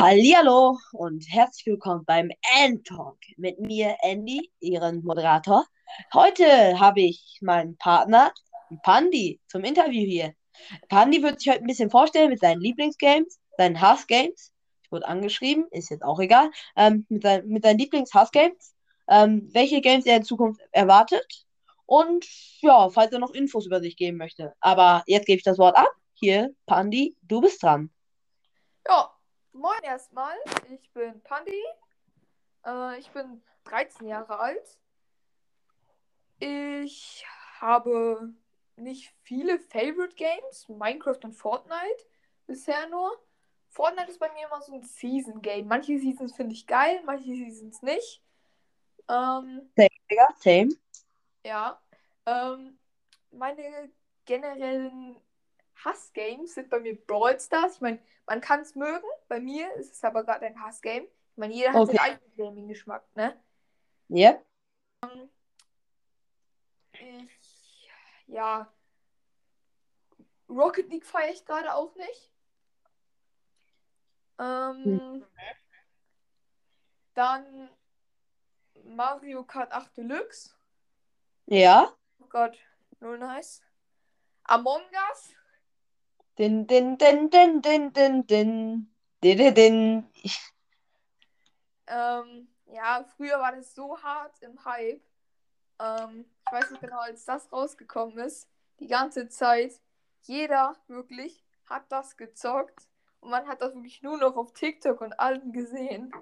Hallihallo und herzlich willkommen beim End-Talk mit mir, Andy, Ihren Moderator. Heute habe ich meinen Partner, Pandi, zum Interview hier. Pandi wird sich heute ein bisschen vorstellen mit seinen Lieblingsgames, seinen Hassgames. Ich wurde angeschrieben, ist jetzt auch egal. Ähm, mit, sein, mit seinen Lieblings-Hassgames, ähm, welche Games er in Zukunft erwartet. Und ja, falls er noch Infos über sich geben möchte. Aber jetzt gebe ich das Wort ab. Hier, Pandi, du bist dran. Ja, moin erstmal. Ich bin Pandi. Äh, ich bin 13 Jahre alt. Ich habe nicht viele Favorite Games, Minecraft und Fortnite bisher nur. Fortnite ist bei mir immer so ein Season Game. Manche Seasons finde ich geil, manche Seasons nicht. Ähm, Same, Digga, same. ja. Ähm, meine generellen Hassgames sind bei mir Brawl Stars. Ich meine, man kann es mögen. Bei mir ist es aber gerade ein Hassgame. Ich meine, jeder hat Okay. seinen eigenen Gaming-Geschmack, ne? Yep. Ich, ja. Rocket League feiere ich gerade auch nicht. Ähm, Dann Mario Kart 8 Deluxe. Ja. Oh Gott, null nice. Among Us. Din, din, din, din, din, din, din. Din, din, din. Ähm, ja, früher war das so hart im Hype. Ähm, ich weiß nicht genau, als das rausgekommen ist. Die ganze Zeit. Jeder wirklich hat das gezockt. Und man hat das wirklich nur noch auf TikTok und allen gesehen.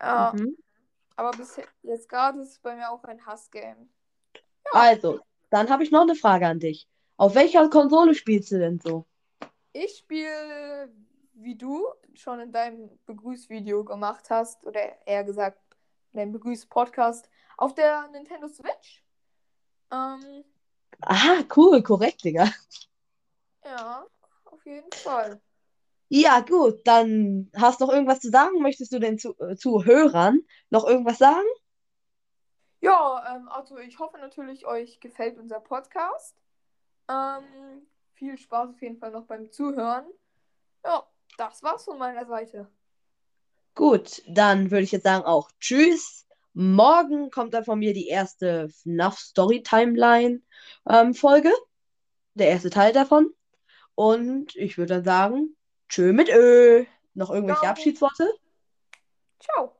Ja, Mhm. aber bis jetzt gerade ist es bei mir auch ein Hassgame. Also, dann habe ich noch eine Frage an dich. Auf welcher Konsole spielst du denn so? Ich spiele, wie du schon in deinem Begrüßvideo gemacht hast, oder eher gesagt, in deinem Begrüß-Podcast, auf der Nintendo Switch. Ähm, Ah, cool, korrekt, Digga. ja, auf jeden Fall. Ja, gut, dann hast du noch irgendwas zu sagen? Möchtest du den zu äh, Zuhörern noch irgendwas sagen? Ja, ähm, also ich hoffe natürlich, euch gefällt unser Podcast. Ähm, viel Spaß auf jeden Fall noch beim Zuhören. Ja, das war's von meiner Seite. Gut, dann würde ich jetzt sagen auch Tschüss. Morgen kommt dann von mir die erste FNAF Story Timeline ähm, Folge. Der erste Teil davon. Und ich würde dann sagen, tschö mit Ö. Noch irgendwelche Ciao. Abschiedsworte? Ciao.